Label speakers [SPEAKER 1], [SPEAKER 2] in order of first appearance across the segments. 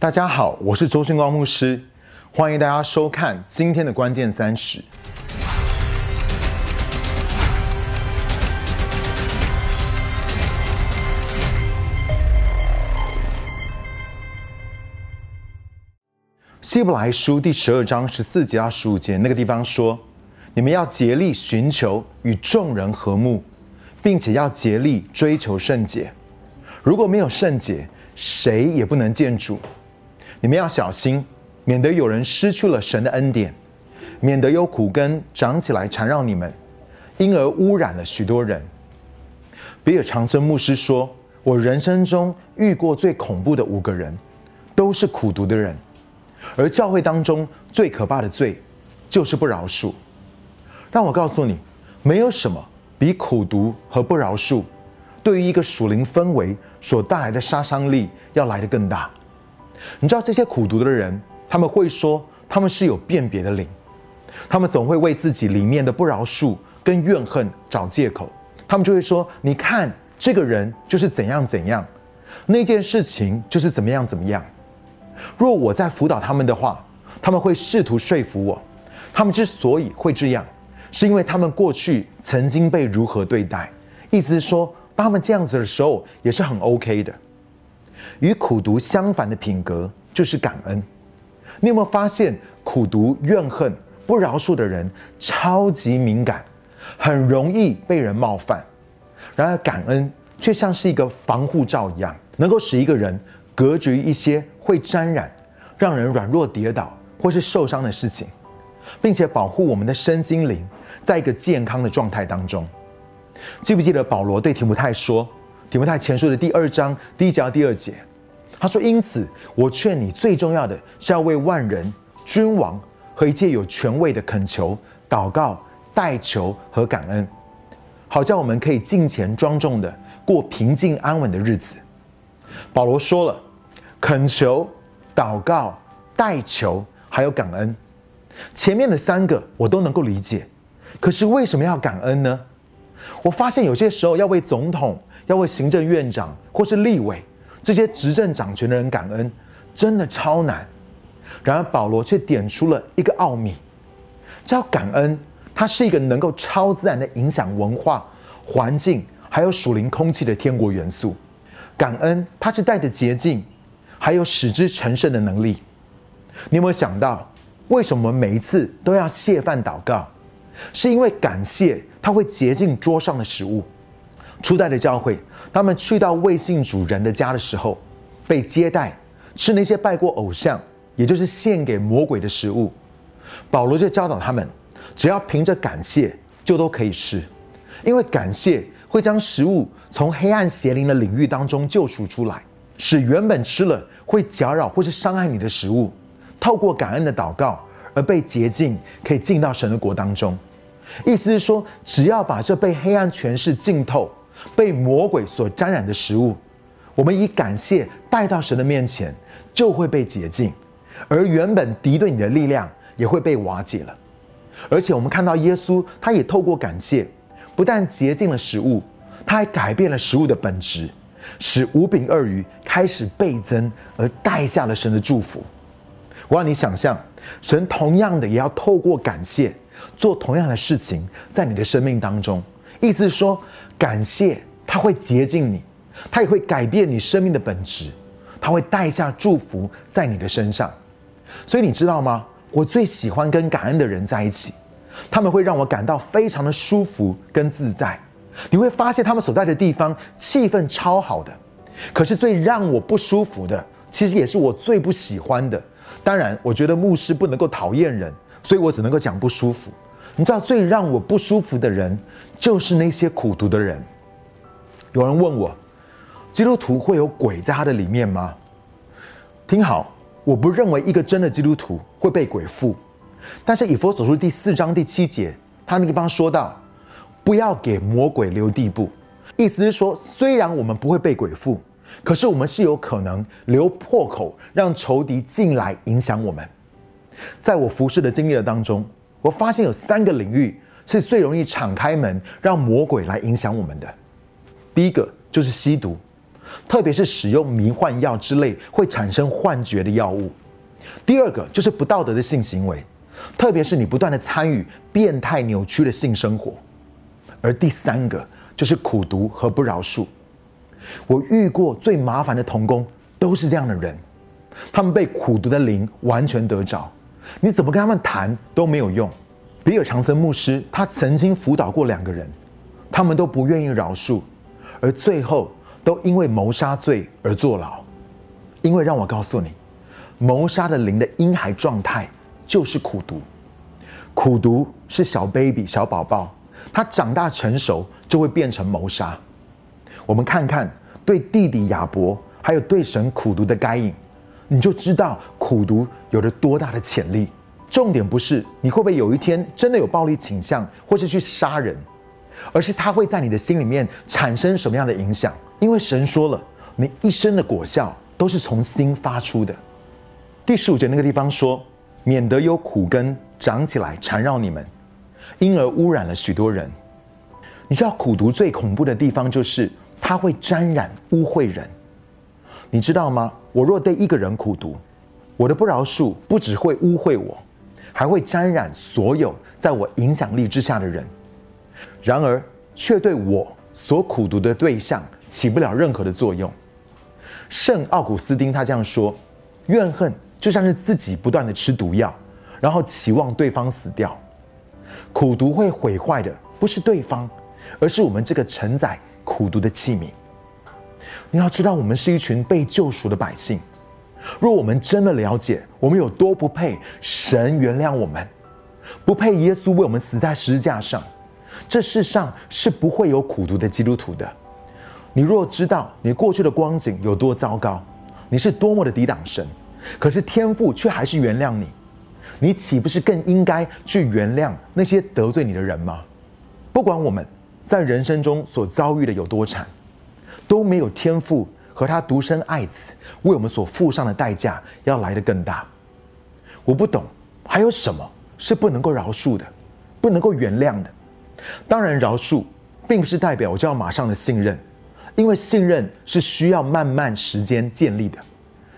[SPEAKER 1] 大家好，我是周训光牧师，欢迎大家收看今天的关键三十。希伯来书第十二章十四节到十五节那个地方说：“你们要竭力寻求与众人和睦，并且要竭力追求圣洁。如果没有圣洁，谁也不能见主。你们要小心，免得有人失去了神的恩典，免得有苦根长起来缠绕你们，因而污染了许多人。”比尔长生牧师说：“我人生中遇过最恐怖的五个人，都是苦读的人。”而教会当中最可怕的罪，就是不饶恕。让我告诉你，没有什么比苦读和不饶恕，对于一个属灵氛围所带来的杀伤力要来得更大。你知道这些苦读的人，他们会说他们是有辨别的灵，他们总会为自己里面的不饶恕跟怨恨找借口。他们就会说：“你看，这个人就是怎样怎样，那件事情就是怎么样怎么样。”若我在辅导他们的话，他们会试图说服我，他们之所以会这样，是因为他们过去曾经被如何对待。意思是说，当他们这样子的时候，也是很 OK 的。与苦读相反的品格就是感恩。你有没有发现，苦读、怨恨、不饶恕的人超级敏感，很容易被人冒犯；然而感恩却像是一个防护罩一样，能够使一个人隔绝一些。会沾染，让人软弱跌倒或是受伤的事情，并且保护我们的身心灵，在一个健康的状态当中。记不记得保罗对提摩太说，提摩太前书的第二章第一节到第二节，他说：“因此，我劝你最重要的是要为万人、君王和一切有权位的恳求、祷告、代求和感恩，好叫我们可以尽前庄重的过平静安稳的日子。”保罗说了。恳求、祷告、代求，还有感恩，前面的三个我都能够理解。可是为什么要感恩呢？我发现有些时候要为总统、要为行政院长或是立委这些执政掌权的人感恩，真的超难。然而保罗却点出了一个奥秘：叫感恩，它是一个能够超自然的影响文化、环境还有属灵空气的天国元素。感恩，它是带着洁净。还有使之成圣的能力，你有没有想到，为什么每一次都要谢饭祷告？是因为感谢它会洁净桌上的食物。初代的教会，他们去到未信主人的家的时候，被接待吃那些拜过偶像，也就是献给魔鬼的食物。保罗就教导他们，只要凭着感谢，就都可以吃，因为感谢会将食物从黑暗邪灵的领域当中救赎出来。使原本吃了会搅扰或是伤害你的食物，透过感恩的祷告而被洁净，可以进到神的国当中。意思是说，只要把这被黑暗权势浸透、被魔鬼所沾染的食物，我们以感谢带到神的面前，就会被洁净，而原本敌对你的力量也会被瓦解了。而且我们看到耶稣，他也透过感谢，不但洁净了食物，他还改变了食物的本质。使五饼二鱼开始倍增，而带下了神的祝福。我让你想象，神同样的也要透过感谢做同样的事情，在你的生命当中。意思是说，感谢它会洁净你，它也会改变你生命的本质，它会带下祝福在你的身上。所以你知道吗？我最喜欢跟感恩的人在一起，他们会让我感到非常的舒服跟自在。你会发现他们所在的地方气氛超好的，可是最让我不舒服的，其实也是我最不喜欢的。当然，我觉得牧师不能够讨厌人，所以我只能够讲不舒服。你知道最让我不舒服的人，就是那些苦读的人。有人问我，基督徒会有鬼在他的里面吗？听好，我不认为一个真的基督徒会被鬼附，但是以佛所书第四章第七节，他那个地方说到。不要给魔鬼留地步，意思是说，虽然我们不会被鬼附，可是我们是有可能留破口，让仇敌进来影响我们。在我服侍的经历的当中，我发现有三个领域是最容易敞开门，让魔鬼来影响我们的。第一个就是吸毒，特别是使用迷幻药之类会产生幻觉的药物。第二个就是不道德的性行为，特别是你不断的参与变态扭曲的性生活。而第三个就是苦读和不饶恕。我遇过最麻烦的童工都是这样的人，他们被苦读的灵完全得着，你怎么跟他们谈都没有用。比尔·长森牧师他曾经辅导过两个人，他们都不愿意饶恕，而最后都因为谋杀罪而坐牢。因为让我告诉你，谋杀的灵的婴孩状态就是苦读，苦读是小 baby 小宝宝。他长大成熟就会变成谋杀。我们看看对弟弟亚伯，还有对神苦读的该隐，你就知道苦读有着多大的潜力。重点不是你会不会有一天真的有暴力倾向，或是去杀人，而是它会在你的心里面产生什么样的影响？因为神说了，你一生的果效都是从心发出的。第十五节那个地方说，免得有苦根长起来缠绕你们。因而污染了许多人。你知道苦毒最恐怖的地方就是它会沾染污秽人。你知道吗？我若对一个人苦毒，我的不饶恕不只会污秽我，还会沾染所有在我影响力之下的人。然而，却对我所苦读的对象起不了任何的作用。圣奥古斯丁他这样说：怨恨就像是自己不断的吃毒药，然后期望对方死掉。苦毒会毁坏的不是对方，而是我们这个承载苦毒的器皿。你要知道，我们是一群被救赎的百姓。若我们真的了解我们有多不配神原谅我们，不配耶稣为我们死在十字架上，这世上是不会有苦读的基督徒的。你若知道你过去的光景有多糟糕，你是多么的抵挡神，可是天父却还是原谅你。你岂不是更应该去原谅那些得罪你的人吗？不管我们在人生中所遭遇的有多惨，都没有天赋和他独生爱子为我们所付上的代价要来的更大。我不懂，还有什么是不能够饶恕的，不能够原谅的？当然，饶恕并不是代表我就要马上的信任，因为信任是需要慢慢时间建立的，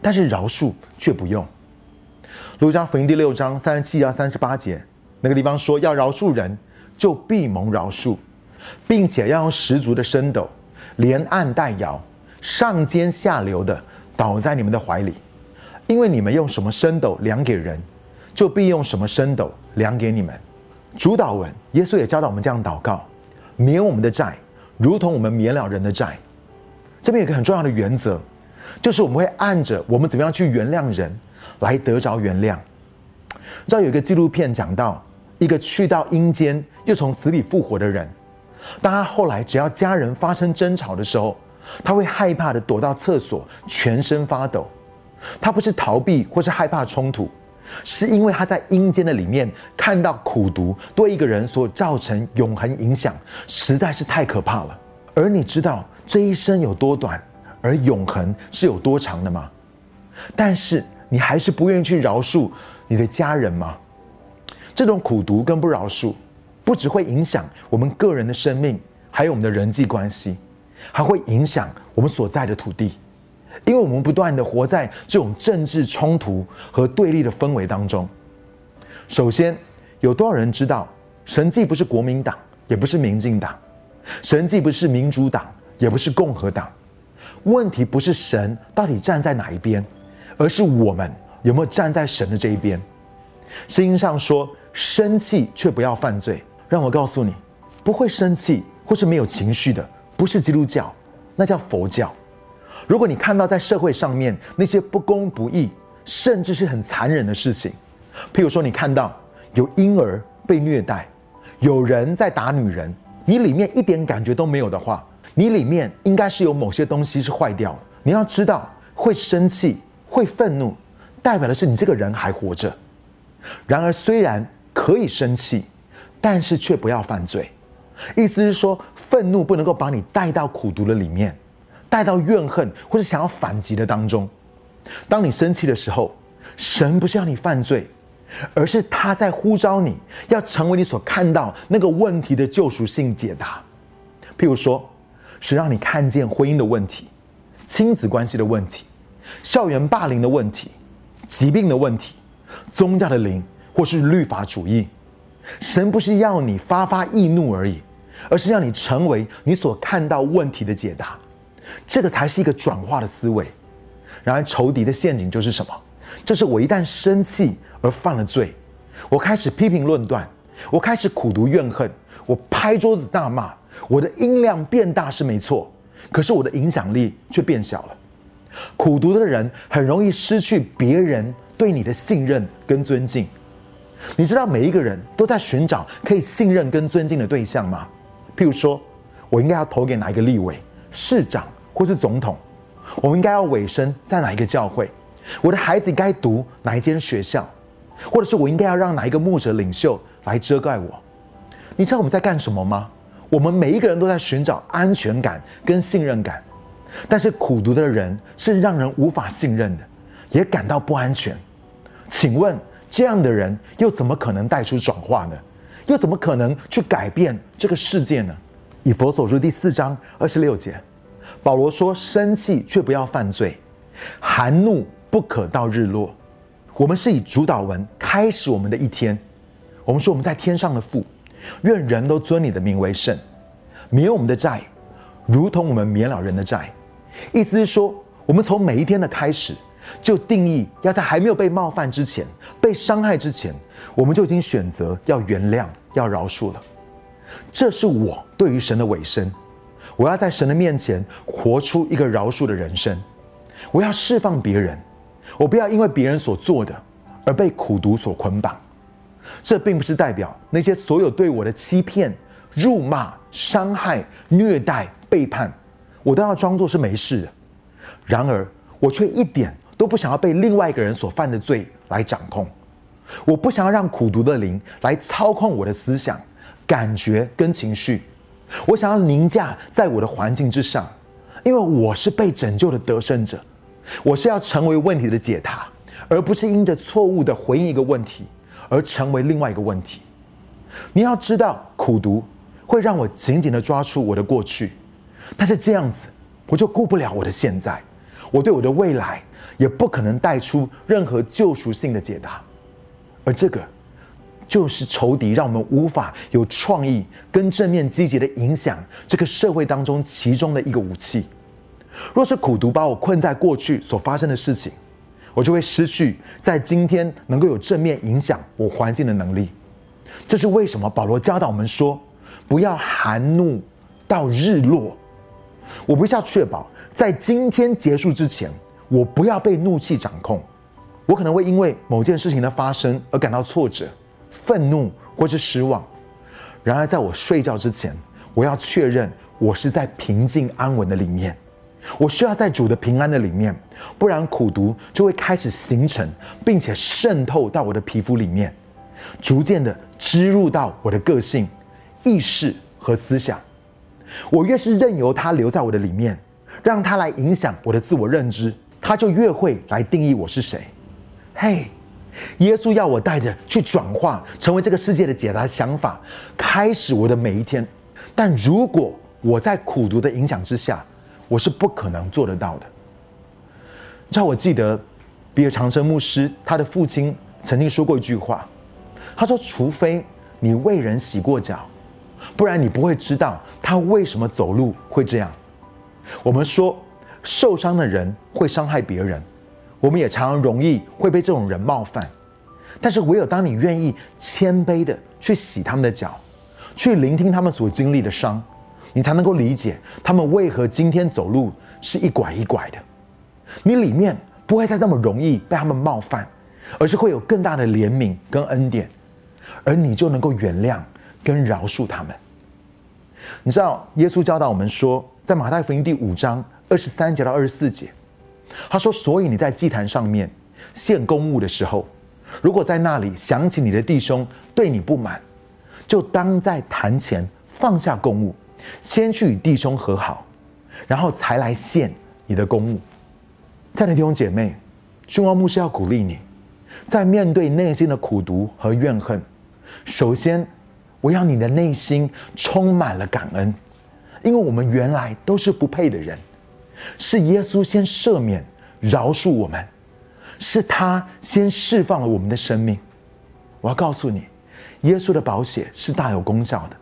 [SPEAKER 1] 但是饶恕却不用。路加福音第六章三十七到三十八节，那个地方说：要饶恕人，就必蒙饶恕，并且要用十足的深斗，连按带摇，上尖下流的倒在你们的怀里，因为你们用什么升斗量给人，就必用什么升斗量给你们。主导文，耶稣也教导我们这样祷告：免我们的债，如同我们免了人的债。这边有个很重要的原则，就是我们会按着我们怎么样去原谅人。来得着原谅。知道有一个纪录片讲到一个去到阴间又从死里复活的人，当他后来只要家人发生争吵的时候，他会害怕的躲到厕所，全身发抖。他不是逃避或是害怕冲突，是因为他在阴间的里面看到苦毒对一个人所造成永恒影响，实在是太可怕了。而你知道这一生有多短，而永恒是有多长的吗？但是。你还是不愿意去饶恕你的家人吗？这种苦读跟不饶恕，不只会影响我们个人的生命，还有我们的人际关系，还会影响我们所在的土地，因为我们不断的活在这种政治冲突和对立的氛围当中。首先，有多少人知道，神既不是国民党，也不是民进党，神既不是民主党，也不是共和党。问题不是神到底站在哪一边。而是我们有没有站在神的这一边？圣经上说：“生气却不要犯罪。”让我告诉你，不会生气或是没有情绪的，不是基督教，那叫佛教。如果你看到在社会上面那些不公不义，甚至是很残忍的事情，譬如说你看到有婴儿被虐待，有人在打女人，你里面一点感觉都没有的话，你里面应该是有某些东西是坏掉了。你要知道，会生气。会愤怒，代表的是你这个人还活着。然而，虽然可以生气，但是却不要犯罪。意思是说，愤怒不能够把你带到苦毒的里面，带到怨恨或者想要反击的当中。当你生气的时候，神不是要你犯罪，而是他在呼召你要成为你所看到那个问题的救赎性解答。譬如说，是让你看见婚姻的问题，亲子关系的问题、校园霸凌的问题、疾病的问题、宗教的灵，或是律法主义。神不是要你发发易怒而已，而是让你成为你所看到问题的解答。这个才是一个转化的思维。然而，仇敌的陷阱就是什么？就是我一旦生气而犯了罪，我开始批评论断，我开始苦读怨恨，我拍桌子大骂，我的音量变大是没错，可是我的影响力却变小了。苦读的人很容易失去别人对你的信任跟尊敬。你知道每一个人都在寻找可以信任跟尊敬的对象吗？譬如说，我应该要投给哪一个立委、市长或是总统？我们应该要委身在哪一个教会？我的孩子该读哪一间学校？或者是我应该要让哪一个牧者领袖来遮盖我？你知道我们在干什么吗？我们每一个人都在寻找安全感跟信任感，但是苦读的人是让人无法信任的，也感到不安全。请问？这样的人又怎么可能带出转化呢？又怎么可能去改变这个世界呢？以佛所书第四章二十六节，保罗说：“生气却不要犯罪，含怒不可到日落。”我们是以主导文开始我们的一天。我们说：“我们在天上的父，愿人都尊你的名为圣，免我们的债，如同我们免了人的债。”意思是说，我们从每一天的开始。就定义要在还没有被冒犯之前、被伤害之前，我们就已经选择要原谅、要饶恕了。这是我对于神的尾声。我要在神的面前活出一个饶恕的人生。我要释放别人，我不要因为别人所做的而被苦毒所捆绑。这并不是代表那些所有对我的欺骗、辱骂、伤害、虐待、背叛，我都要装作是没事的。然而，我却一点。都不想要被另外一个人所犯的罪来掌控，我不想要让苦毒的灵来操控我的思想、感觉跟情绪。我想要凌驾在我的环境之上，因为我是被拯救的得胜者。我是要成为问题的解答，而不是因着错误的回应一个问题而成为另外一个问题。你要知道，苦读会让我紧紧的抓住我的过去，但是这样子我就顾不了我的现在，我对我的未来。也不可能带出任何救赎性的解答，而这个就是仇敌让我们无法有创意跟正面积极的影响这个社会当中其中的一个武器。若是苦读把我困在过去所发生的事情，我就会失去在今天能够有正面影响我环境的能力。这是为什么保罗教导我们说，不要含怒到日落。我不是要确保在今天结束之前。我不要被怒气掌控，我可能会因为某件事情的发生而感到挫折、愤怒或是失望。然而，在我睡觉之前，我要确认我是在平静安稳的里面。我需要在主的平安的里面，不然苦毒就会开始形成，并且渗透到我的皮肤里面，逐渐的植入到我的个性、意识和思想。我越是任由它留在我的里面，让它来影响我的自我认知。它就越会来定义我是谁。嘿，耶稣要我带着去转化，成为这个世界的解答想法，开始我的每一天。但如果我在苦读的影响之下，我是不可能做得到的。你知道，我记得比尔长生牧师他的父亲曾经说过一句话，他说：“除非你为人洗过脚，不然你不会知道他为什么走路会这样。”我们说。受伤的人会伤害别人，我们也常常容易会被这种人冒犯。但是唯有当你愿意谦卑的去洗他们的脚，去聆听他们所经历的伤，你才能够理解他们为何今天走路是一拐一拐的。你里面不会再那么容易被他们冒犯，而是会有更大的怜悯跟恩典，而你就能够原谅跟饶恕他们。你知道耶稣教导我们说，在马太福音第五章。二十三节到二十四节，他说：“所以你在祭坛上面献公物的时候，如果在那里想起你的弟兄对你不满，就当在坛前放下公物，先去与弟兄和好，然后才来献你的公物。”亲爱的弟兄姐妹，君王牧师要鼓励你，在面对内心的苦毒和怨恨，首先我要你的内心充满了感恩，因为我们原来都是不配的人。是耶稣先赦免、饶恕我们，是他先释放了我们的生命。我要告诉你，耶稣的宝血是大有功效的，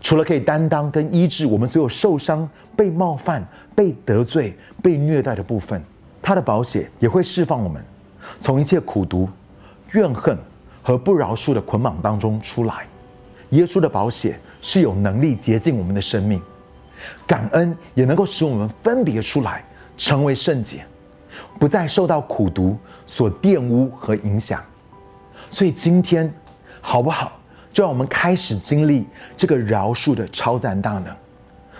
[SPEAKER 1] 除了可以担当跟医治我们所有受伤、被冒犯、被得罪、被虐待的部分，他的宝血也会释放我们，从一切苦毒、怨恨和不饶恕的捆绑当中出来。耶稣的宝血是有能力洁净我们的生命。感恩也能够使我们分别出来，成为圣洁，不再受到苦毒所玷污和影响。所以今天好不好？就让我们开始经历这个饶恕的超赞大能。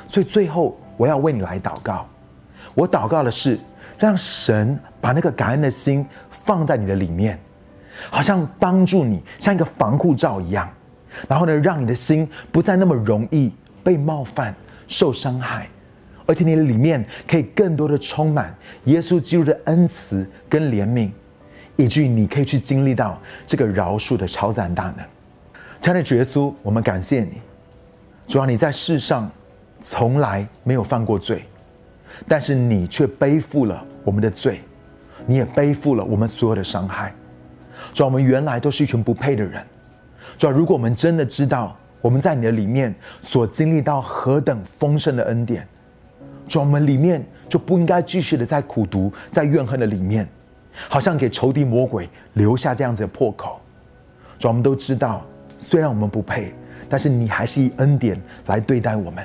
[SPEAKER 1] 所以最后我要为你来祷告。我祷告的是，让神把那个感恩的心放在你的里面，好像帮助你像一个防护罩一样。然后呢，让你的心不再那么容易被冒犯。受伤害，而且你里面可以更多的充满耶稣基督的恩慈跟怜悯，以至于你可以去经历到这个饶恕的超自然大能。亲爱的耶稣，我们感谢你，主要你在世上从来没有犯过罪，但是你却背负了我们的罪，你也背负了我们所有的伤害。主要我们原来都是一群不配的人，主要如果我们真的知道。我们在你的里面所经历到何等丰盛的恩典，主，我们里面就不应该继续的在苦读、在怨恨的里面，好像给仇敌魔鬼留下这样子的破口。主，我们都知道，虽然我们不配，但是你还是以恩典来对待我们。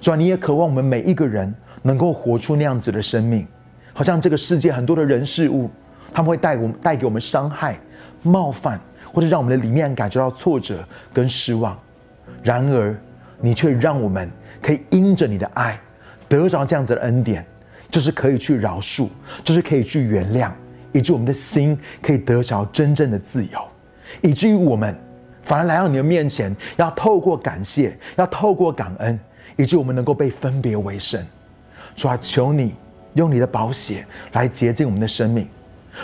[SPEAKER 1] 主，你也渴望我们每一个人能够活出那样子的生命，好像这个世界很多的人事物，他们会带我们带给我们伤害、冒犯，或者让我们的里面感觉到挫折跟失望。然而，你却让我们可以因着你的爱，得着这样子的恩典，就是可以去饶恕，就是可以去原谅，以致我们的心可以得着真正的自由，以至于我们反而来到你的面前，要透过感谢，要透过感恩，以致我们能够被分别为圣。主啊，求你用你的宝血来洁净我们的生命。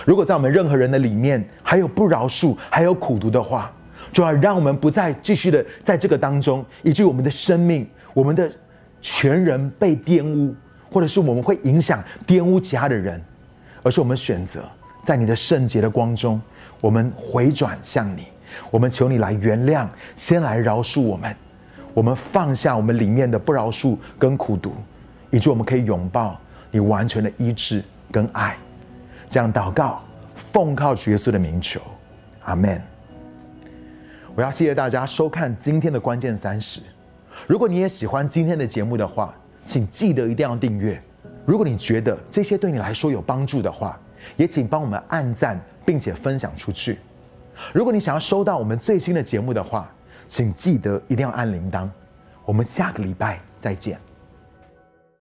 [SPEAKER 1] 如果在我们任何人的里面还有不饶恕，还有苦毒的话，主要让我们不再继续的在这个当中，以及我们的生命、我们的全人被玷污，或者是我们会影响玷污其他的人，而是我们选择在你的圣洁的光中，我们回转向你，我们求你来原谅，先来饶恕我们，我们放下我们里面的不饶恕跟苦毒，以及我们可以拥抱你完全的医治跟爱。这样祷告，奉靠主耶稣的名求，阿门。我要谢谢大家收看今天的关键三十。如果你也喜欢今天的节目的话，请记得一定要订阅。如果你觉得这些对你来说有帮助的话，也请帮我们按赞并且分享出去。如果你想要收到我们最新的节目的话，请记得一定要按铃铛。我们下个礼拜再见。